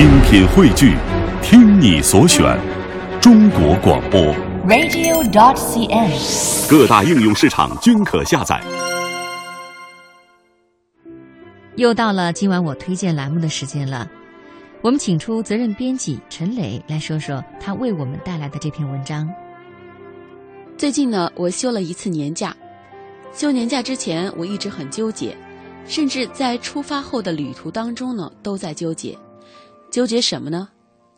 精品汇聚，听你所选，中国广播。radio.dot.cn，。各大应用市场均可下载。又到了今晚我推荐栏目的时间了，我们请出责任编辑陈磊来说说他为我们带来的这篇文章。最近呢，我休了一次年假。休年假之前，我一直很纠结，甚至在出发后的旅途当中呢，都在纠结。纠结什么呢？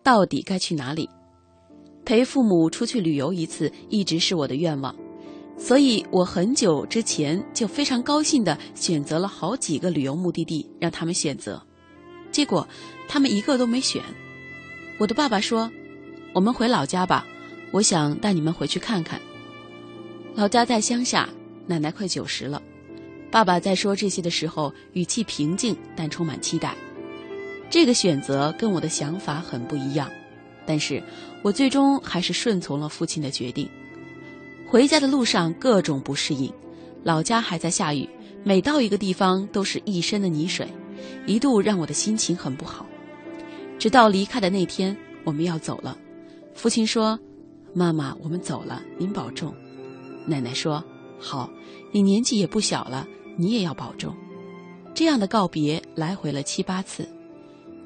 到底该去哪里？陪父母出去旅游一次，一直是我的愿望，所以我很久之前就非常高兴地选择了好几个旅游目的地让他们选择，结果他们一个都没选。我的爸爸说：“我们回老家吧，我想带你们回去看看。”老家在乡下，奶奶快九十了。爸爸在说这些的时候，语气平静，但充满期待。这个选择跟我的想法很不一样，但是我最终还是顺从了父亲的决定。回家的路上各种不适应，老家还在下雨，每到一个地方都是一身的泥水，一度让我的心情很不好。直到离开的那天，我们要走了，父亲说：“妈妈，我们走了，您保重。”奶奶说：“好，你年纪也不小了，你也要保重。”这样的告别来回了七八次。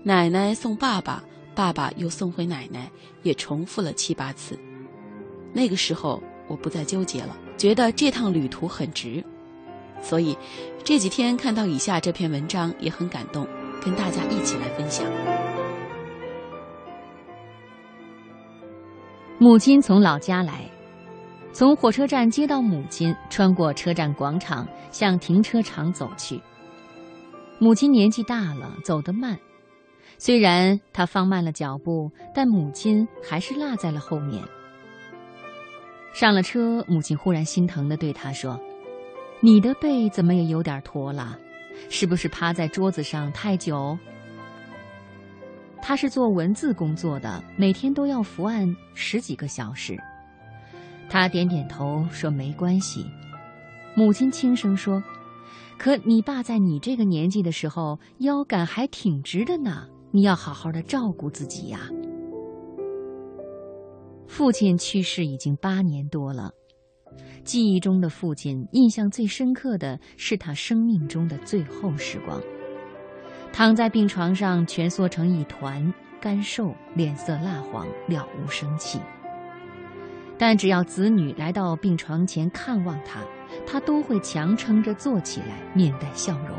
奶奶送爸爸，爸爸又送回奶奶，也重复了七八次。那个时候我不再纠结了，觉得这趟旅途很值。所以这几天看到以下这篇文章也很感动，跟大家一起来分享。母亲从老家来，从火车站接到母亲，穿过车站广场，向停车场走去。母亲年纪大了，走得慢。虽然他放慢了脚步，但母亲还是落在了后面。上了车，母亲忽然心疼地对他说：“你的背怎么也有点驼了？是不是趴在桌子上太久？”他是做文字工作的，每天都要伏案十几个小时。他点点头说：“没关系。”母亲轻声说：“可你爸在你这个年纪的时候，腰杆还挺直的呢。”你要好好的照顾自己呀。父亲去世已经八年多了，记忆中的父亲，印象最深刻的是他生命中的最后时光。躺在病床上，蜷缩成一团，干瘦，脸色蜡黄，了无生气。但只要子女来到病床前看望他，他都会强撑着坐起来，面带笑容。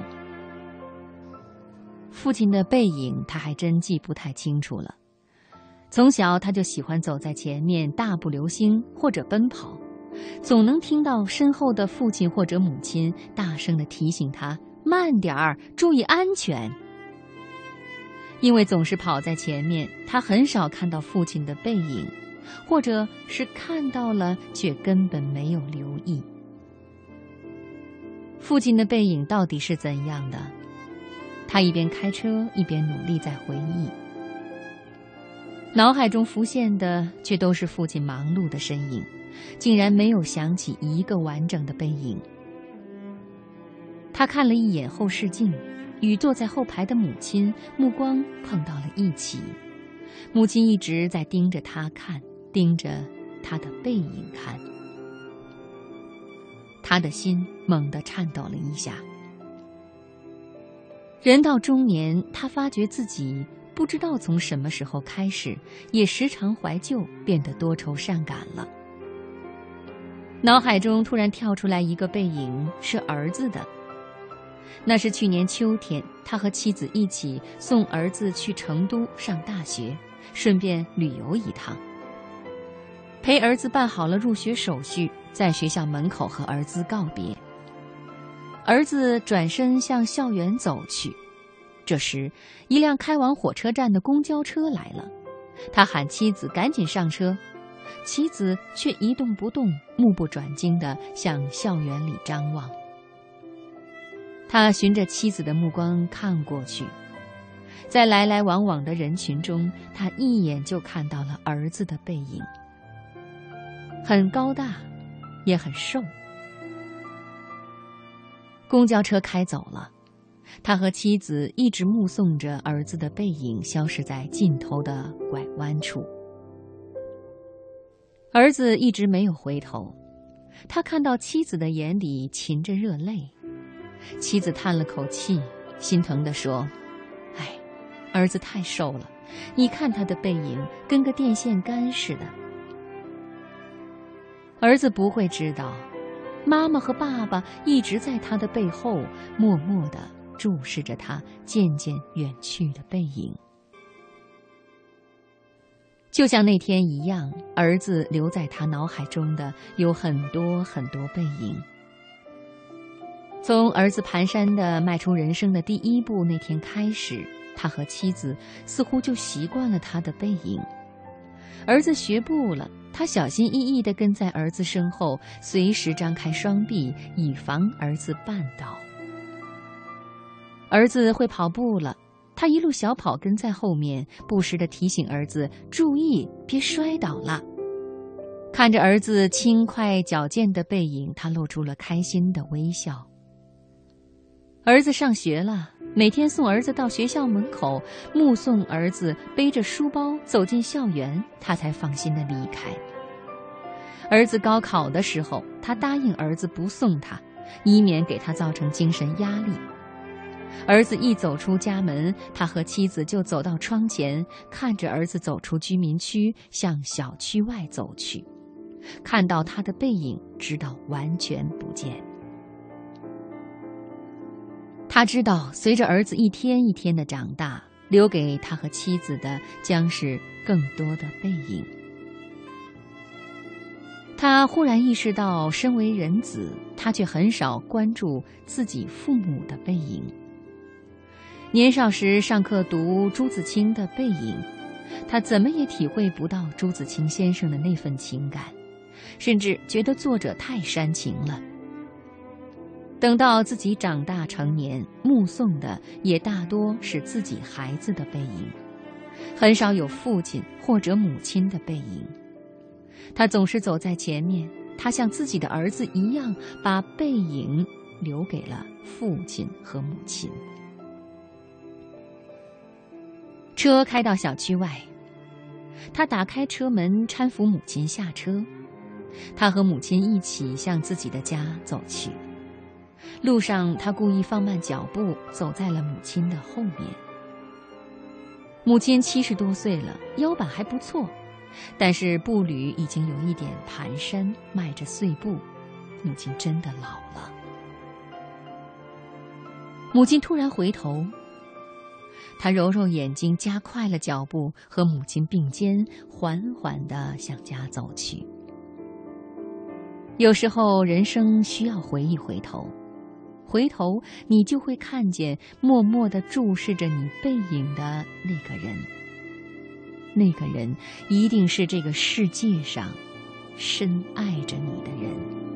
父亲的背影，他还真记不太清楚了。从小他就喜欢走在前面，大步流星或者奔跑，总能听到身后的父亲或者母亲大声的提醒他慢点儿，注意安全。因为总是跑在前面，他很少看到父亲的背影，或者是看到了却根本没有留意。父亲的背影到底是怎样的？他一边开车一边努力在回忆，脑海中浮现的却都是父亲忙碌的身影，竟然没有想起一个完整的背影。他看了一眼后视镜，与坐在后排的母亲目光碰到了一起，母亲一直在盯着他看，盯着他的背影看，他的心猛地颤抖了一下。人到中年，他发觉自己不知道从什么时候开始，也时常怀旧，变得多愁善感了。脑海中突然跳出来一个背影，是儿子的。那是去年秋天，他和妻子一起送儿子去成都上大学，顺便旅游一趟。陪儿子办好了入学手续，在学校门口和儿子告别。儿子转身向校园走去，这时，一辆开往火车站的公交车来了。他喊妻子赶紧上车，妻子却一动不动，目不转睛地向校园里张望。他循着妻子的目光看过去，在来来往往的人群中，他一眼就看到了儿子的背影，很高大，也很瘦。公交车开走了，他和妻子一直目送着儿子的背影消失在尽头的拐弯处。儿子一直没有回头，他看到妻子的眼里噙着热泪。妻子叹了口气，心疼地说：“哎，儿子太瘦了，你看他的背影跟个电线杆似的。”儿子不会知道，妈妈和爸爸一直在他的背后默默地注视着他渐渐远去的背影。就像那天一样，儿子留在他脑海中的有很多很多背影。从儿子蹒跚的迈出人生的第一步那天开始，他和妻子似乎就习惯了他的背影。儿子学步了，他小心翼翼地跟在儿子身后，随时张开双臂，以防儿子绊倒。儿子会跑步了，他一路小跑跟在后面，不时地提醒儿子注意，别摔倒了。看着儿子轻快矫健的背影，他露出了开心的微笑。儿子上学了，每天送儿子到学校门口，目送儿子背着书包走进校园，他才放心的离开。儿子高考的时候，他答应儿子不送他，以免给他造成精神压力。儿子一走出家门，他和妻子就走到窗前，看着儿子走出居民区，向小区外走去，看到他的背影，直到完全不见。他知道，随着儿子一天一天的长大，留给他和妻子的将是更多的背影。他忽然意识到，身为人子，他却很少关注自己父母的背影。年少时上课读朱自清的背影，他怎么也体会不到朱自清先生的那份情感，甚至觉得作者太煽情了。等到自己长大成年，目送的也大多是自己孩子的背影，很少有父亲或者母亲的背影。他总是走在前面，他像自己的儿子一样，把背影留给了父亲和母亲。车开到小区外，他打开车门，搀扶母亲下车，他和母亲一起向自己的家走去。路上，他故意放慢脚步，走在了母亲的后面。母亲七十多岁了，腰板还不错，但是步履已经有一点蹒跚，迈着碎步。母亲真的老了。母亲突然回头，他揉揉眼睛，加快了脚步，和母亲并肩，缓缓地向家走去。有时候，人生需要回一回头。回头，你就会看见默默的注视着你背影的那个人。那个人一定是这个世界上深爱着你的人。